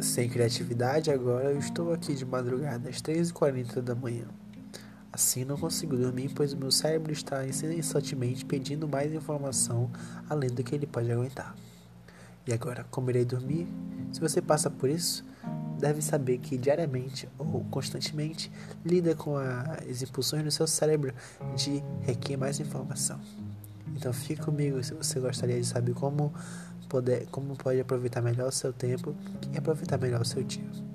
sem criatividade agora, eu estou aqui de madrugada às 3h40 da manhã. Assim não consigo dormir, pois o meu cérebro está incessantemente pedindo mais informação além do que ele pode aguentar. E agora, como irei dormir? Se você passa por isso, deve saber que diariamente ou constantemente lida com as impulsões do seu cérebro de requer mais informação. Então fique comigo se você gostaria de saber como, poder, como pode aproveitar melhor o seu tempo e aproveitar melhor o seu dia.